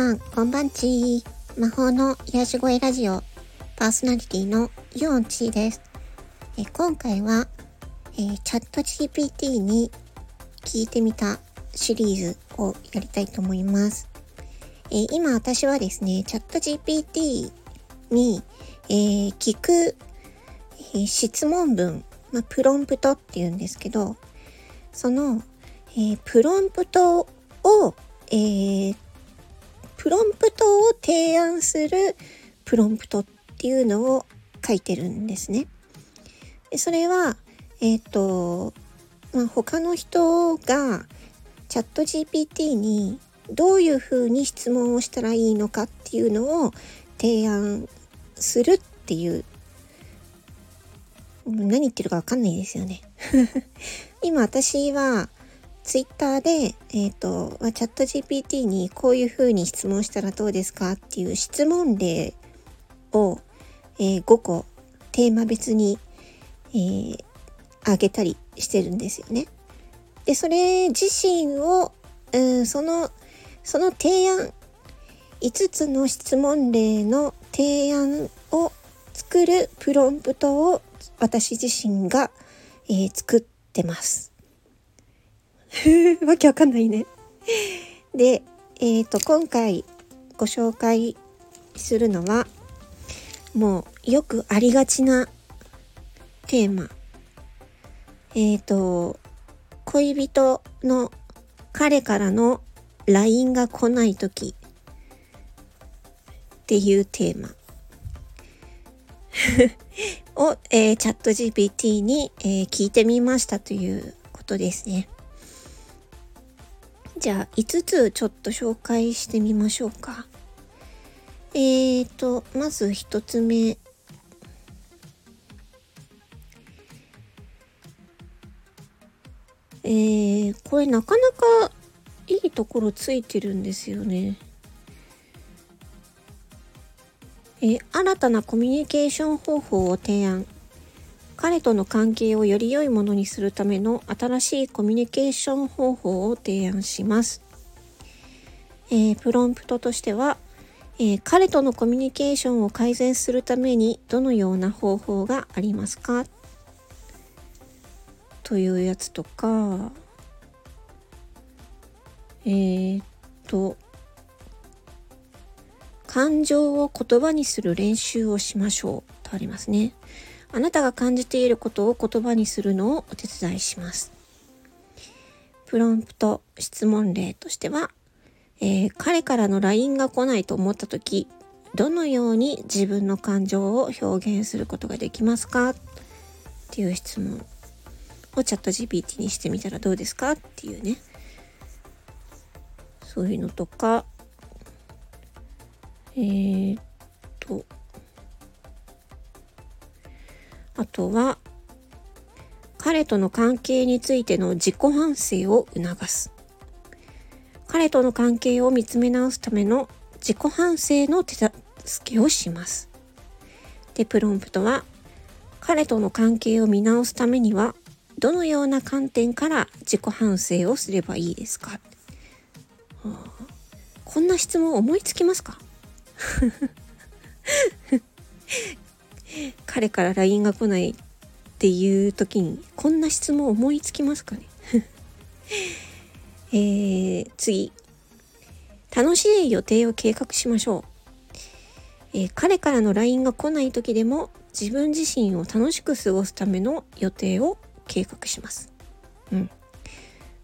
さん、こんばんち魔法の癒し声ラジオ、パーソナリティのユオンチーです。え今回は、えー、チャット GPT に聞いてみたシリーズをやりたいと思います。えー、今私はですね、チャット GPT に、えー、聞く、え質問文、まあ、プロンプトって言うんですけど、その、えプロンプトを、えー、プロンプトを提案するプロンプトっていうのを書いてるんですね。それは、えっ、ー、と、まあ、他の人がチャット GPT にどういうふうに質問をしたらいいのかっていうのを提案するっていう何言ってるかわかんないですよね。今私はツイッターで、えっ、ー、と、チャット GPT にこういうふうに質問したらどうですかっていう質問例を、えー、5個テーマ別に、えー、あげたりしてるんですよね。で、それ自身を、うん、その、その提案、5つの質問例の提案を作るプロンプトを私自身が、えー、作ってます。わけわかんないね。で、えっ、ー、と、今回ご紹介するのは、もうよくありがちなテーマ。えっ、ー、と、恋人の彼からの LINE が来ない時っていうテーマ を、えー、チャット GPT に、えー、聞いてみましたということですね。じゃあ5つちょっと紹介してみましょうか。えーと、まず1つ目。えー、これなかなかいいところついてるんですよね。えー、新たなコミュニケーション方法を提案。彼との関係をより良いものにするための新しいコミュニケーション方法を提案します。えー、プロンプトとしては、えー、彼とのコミュニケーションを改善するためにどのような方法がありますか？というやつとか、えー、っと、感情を言葉にする練習をしましょうとありますね。あなたが感じていることを言葉にするのをお手伝いします。プロンプト質問例としては、えー、彼からの LINE が来ないと思った時、どのように自分の感情を表現することができますか？っていう質問をチャット GPT にしてみたらどうですか？っていうね。そういうのとか、えー、っと、あとは、彼との関係についての自己反省を促す。彼との関係を見つめ直すための自己反省の手助けをします。で、プロンプトは、彼との関係を見直すためには、どのような観点から自己反省をすればいいですか、はあ、こんな質問思いつきますか？彼から LINE が来ないっていう時にこんな質問思いつきますかね？えー、次楽しい予定を計画しましょう、えー、彼からの LINE が来ない時でも自分自身を楽しく過ごすための予定を計画します。うん。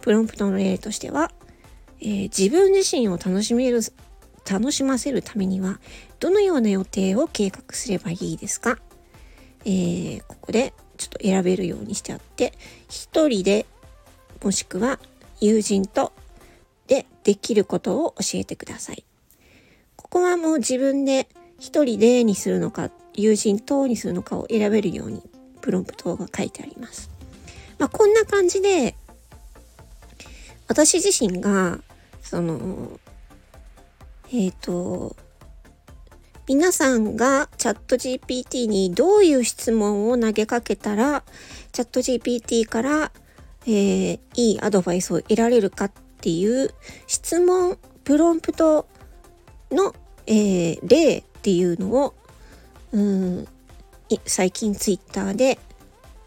プロンプトの例としては、えー、自分自身を楽しめる楽しませるためにはどのような予定を計画すればいいですか、えー、ここでちょっと選べるようにしてあって一人でもしくは友人とでできることを教えてください。ここはもう自分で一人でにするのか友人とにするのかを選べるようにプロンプトが書いてあります。まあ、こんな感じで私自身がそのえっ、ー、と、皆さんがチャット GPT にどういう質問を投げかけたら、チャット GPT から、えー、いいアドバイスを得られるかっていう質問、プロンプトの、えー、例っていうのをうん最近ツイッターで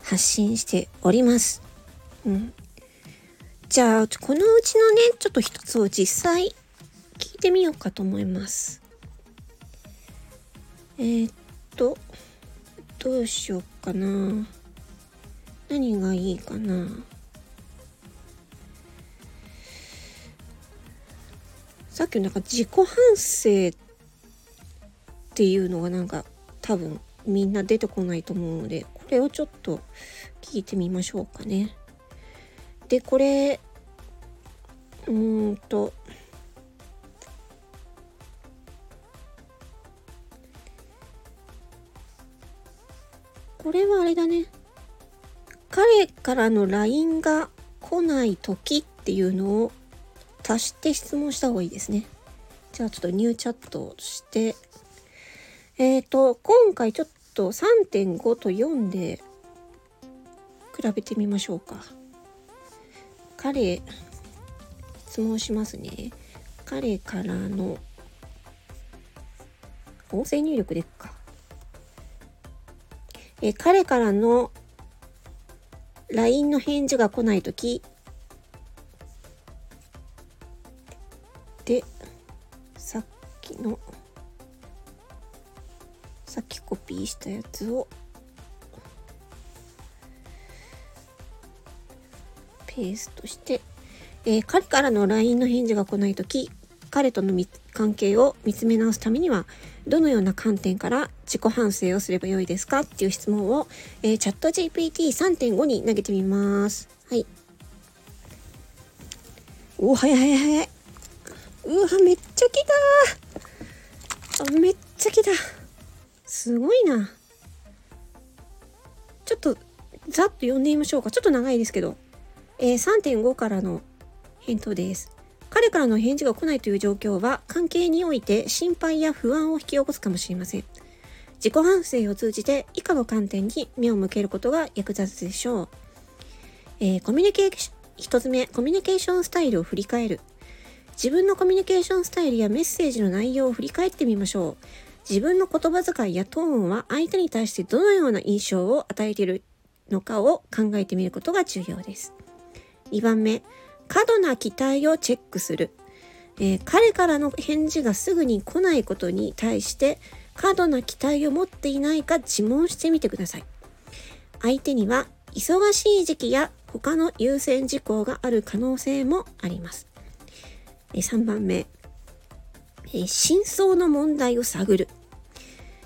発信しております。うん、じゃあこのうちのねちょっと一つを実際てみようかと思います。えー、っとどうしようかな何がいいかなさっきのなんか自己反省っていうのがなんか多分みんな出てこないと思うのでこれをちょっと聞いてみましょうかね。でこれうーんとこれはあれだね彼からの LINE が来ない時っていうのを足して質問した方がいいですね。じゃあちょっとニューチャットをして、えっ、ー、と、今回ちょっと3.5と4で比べてみましょうか。彼、質問しますね。彼からの音声入力でっか。え彼からの LINE の返事が来ないとき、で、さっきの、さっきコピーしたやつを、ペーストして、えー、彼からの LINE の返事が来ないとき、彼との関係を見つめ直すためには、どのような観点から自己反省をすればよいですかっていう質問を、えー、チャット GPT3.5 に投げてみます。はい。お、早い早い早い。うわ、めっちゃ来たあ、めっちゃ来た。すごいな。ちょっと、ざっと読んでみましょうか。ちょっと長いですけど。えー、3.5からの返答です。彼からの返事が来ないという状況は関係において心配や不安を引き起こすかもしれません。自己反省を通じて以下の観点に目を向けることが役立つでしょう。えー、コミュニケーション、一つ目、コミュニケーションスタイルを振り返る。自分のコミュニケーションスタイルやメッセージの内容を振り返ってみましょう。自分の言葉遣いやトーンは相手に対してどのような印象を与えているのかを考えてみることが重要です。2番目、過度な期待をチェックする。えー、彼からの返事がすぐに来ないことに対して過度な期待を持っていないか自問してみてください。相手には忙しい時期や他の優先事項がある可能性もあります。え、3番目、え、真相の問題を探る、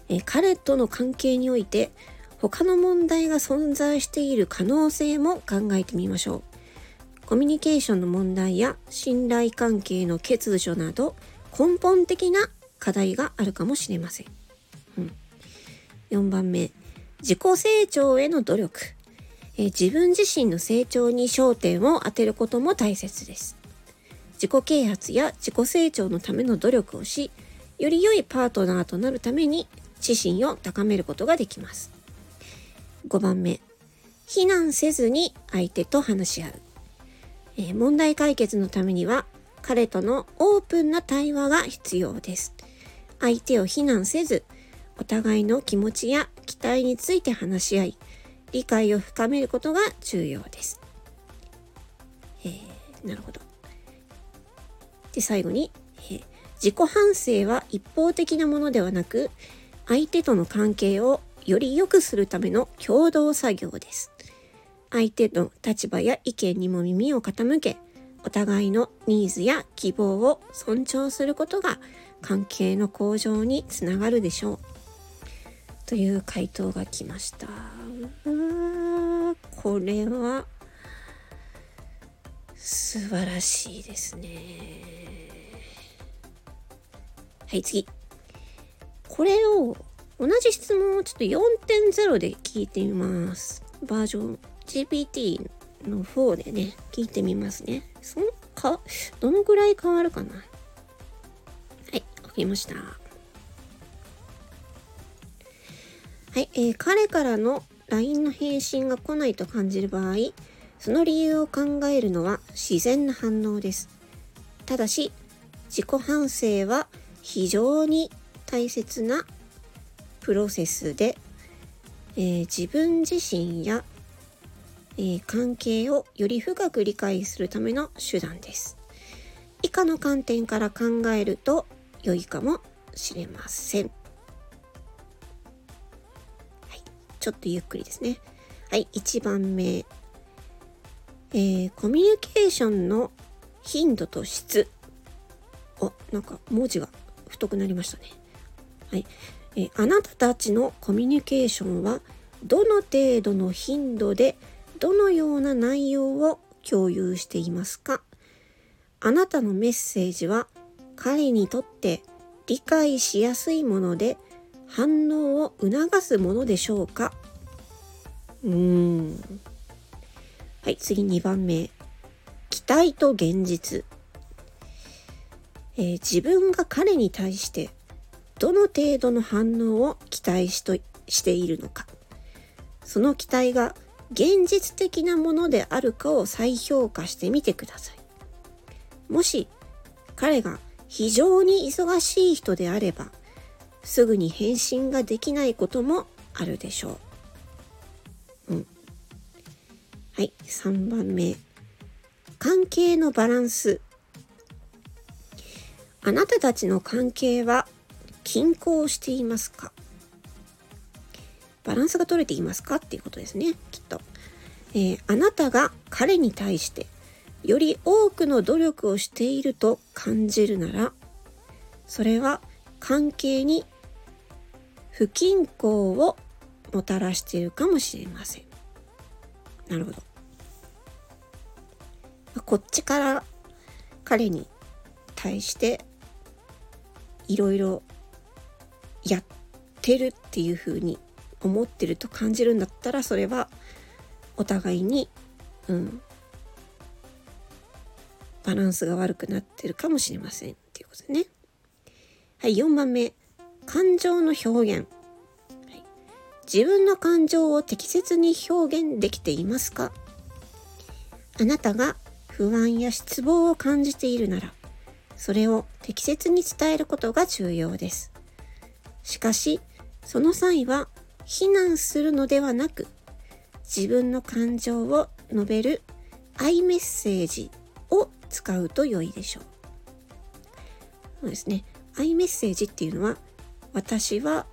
え彼との関係において他の問題が存在している可能性も考えてみましょう。コミュニケーションの問題や信頼関係の欠如など根本的な課題があるかもしれません。うん、4番目、自己成長への努力、え自分自身の成長に焦点を当てることも大切です。自己啓発や自己成長のための努力をし、より良いパートナーとなるために自身を高めることができます。5番目、非難せずに相手と話し合う。えー、問題解決のためには彼とのオープンな対話が必要です。相手を非難せず、お互いの気持ちや期待について話し合い、理解を深めることが重要です。えー、なるほど。で、最後に、えー、自己反省は一方的なものではなく、相手との関係をより良くするための共同作業です。相手の立場や意見にも耳を傾け、お互いのニーズや希望を尊重することが関係の向上につながるでしょう。という回答が来ました。これは素晴らしいですね。はい、次。これを同じ質問をちょっと4.0で聞いてみます。バージョン GPT の方でね、聞いてみますね。そのか、どのぐらい変わるかなはい、わかりました。はい、えー、彼からの LINE の返信が来ないと感じる場合、その理由を考えるのは自然な反応です。ただし、自己反省は非常に大切なプロセスで、えー、自分自身や、えー、関係をより深く理解するための手段です。以下の観点から考えると良いかもしれません。はい、ちょっとゆっくりですね。はい、1番目。えー、コミュニケーションの頻度と質。あ、なんか文字が太くなりましたね。はい。えあなたたちのコミュニケーションはどの程度の頻度でどのような内容を共有していますか？あなたのメッセージは彼にとって理解しやすいもので反応を促すものでしょうか？うーん。はい、次2番目。期待と現実。えー、自分が彼に対してどの程度の反応を期待しとしているのかその期待が現実的なものであるかを再評価してみてくださいもし彼が非常に忙しい人であればすぐに返信ができないこともあるでしょう。うん。はい、3番目。関係のバランス。あなたたちの関係は均衡していますか？バランスが取れていますかっていうことですね、きっと。えー、あなたが彼に対してより多くの努力をしていると感じるなら、それは関係に不均衡をもたらしているかもしれません。なるほど。こっちから彼に対していろいろやってるっていうふうに思ってると感じるんだったらそれはお互いに、うん、バランスが悪くなってるかもしれませんっていうことね。はい、4番目。感情の表現、はい。自分の感情を適切に表現できていますか？あなたが不安や失望を感じているなら、それを適切に伝えることが重要です。しかし、その際は非難するのではなく、自分の感情を述べるアイメッセージを使うと良いでしょう。そうですね。アイメッセージっていうのは、私は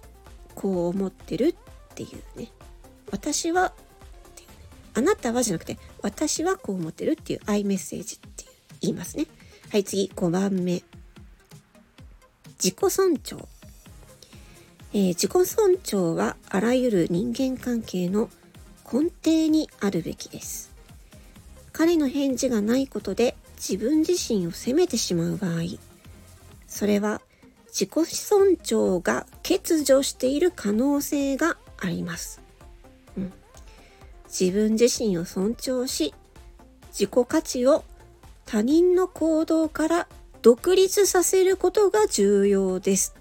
こう思ってるっていうね。私は、あなたはじゃなくて、私はこう思ってるっていうアイメッセージって言いますね。はい、次、5番目。自己尊重。えー、自己尊重はあらゆる人間関係の根底にあるべきです。彼の返事がないことで自分自身を責めてしまう場合、それは自己尊重が欠如している可能性があります。うん、自分自身を尊重し、自己価値を他人の行動から独立させることが重要です。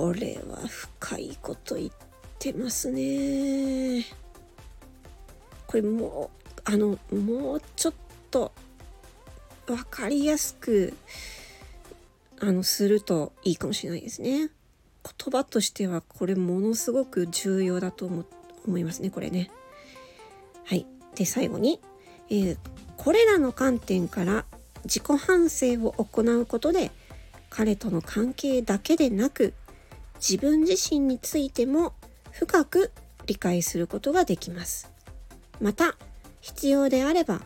これは深いこと言ってますね。これもう、あの、もうちょっと分かりやすく、あの、するといいかもしれないですね。言葉としてはこれものすごく重要だと思思いますね、これね。はい。で、最後に、えー、これらの観点から自己反省を行うことで彼との関係だけでなく自分自身についても深く理解することができます。また必要であれば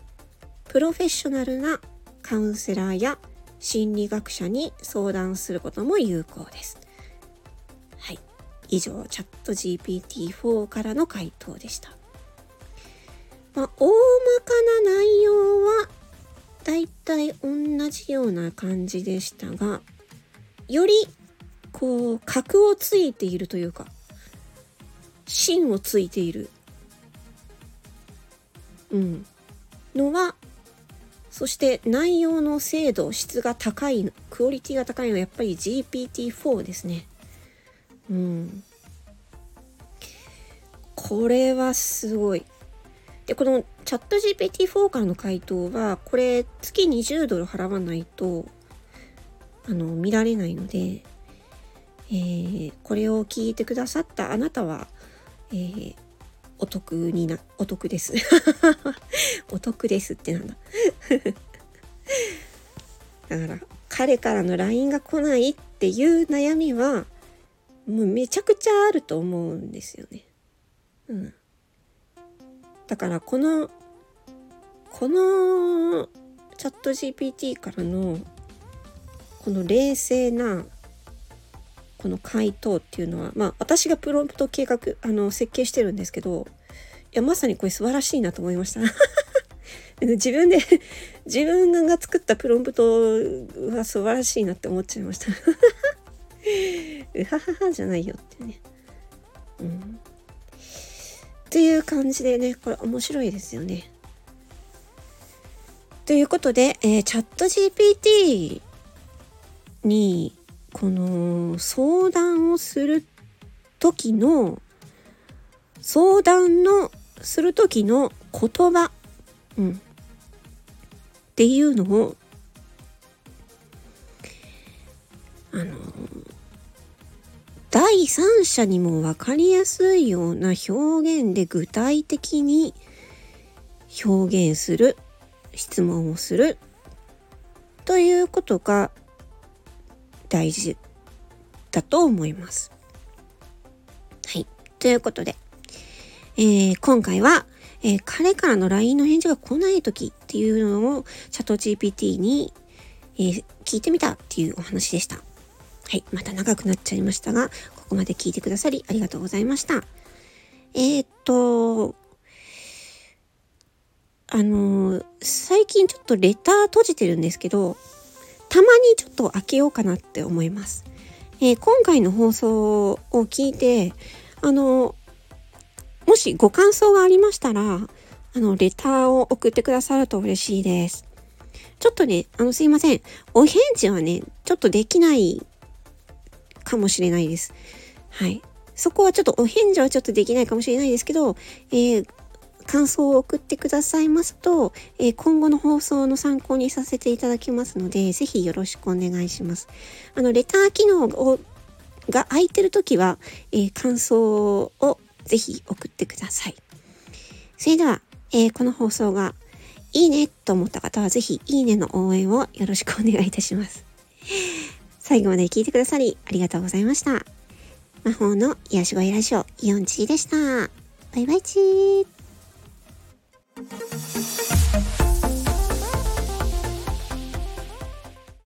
プロフェッショナルなカウンセラーや心理学者に相談することも有効です。はい。以上、チャット GPT-4 からの回答でした。まあ、大まかな内容はだいたい同じような感じでしたが、よりこう、格をついているというか、芯をついている、うん、のは、そして内容の精度、質が高い、クオリティが高いのはやっぱり GPT-4 ですね。うん。これはすごい。で、このチャット GPT-4 からの回答は、これ月20ドル払わないとあの見られないので、えー、これを聞いてくださったあなたは、えー、お得になお得です お得ですってなんだ だから彼からの LINE が来ないっていう悩みはもうめちゃくちゃあると思うんですよね。うん。だからこのこのチャット GPT からのこの冷静なこの回答っていうのはまあ私がプロンプト計画あの設計してるんですけどいやまさにこれ素晴らしいなと思いました。自分で 自分が作ったプロンプトは素晴らしいなって思っちゃいました。うはははじゃないよってね。うん。っていう感じでね、これ面白いですよね。ということで、えー、チャット GPT にこの相談をする時の相談のする時の言葉、うん、っていうのをあの第三者にも分かりやすいような表現で具体的に表現する質問をするということが大事だと思います。はい。ということで、えー、今回は、えー、彼からの LINE の返事が来ない時っていうのをチャット GPT に、えー、聞いてみたっていうお話でした。はい。また長くなっちゃいましたが、ここまで聞いてくださりありがとうございました。え、っと、あの、最近ちょっとレター閉じてるんですけど、たまにちょっと開けようかなって思います。えー、今回の放送を聞いて、あのもしご感想がありましたら、あの、レターを送ってくださると嬉しいです。ちょっとね、あの、すいません。お返事はね、ちょっとできないかもしれないです。はい。そこはちょっとお返事はちょっとできないかもしれないですけど、えー、感想を送ってくださいますと、えー、今後の放送の参考にさせていただきますので、ぜひよろしくお願いします。あの、レター機能をが空いてるときは、えー、感想をぜひ送ってください。それでは、えー、この放送がいいねと思った方はぜひいいねの応援をよろしくお願いいたします。最後まで聞いてくださりありがとうございました。魔法の癒し声ラジオ、イオンチーでした。バイバイチー。Música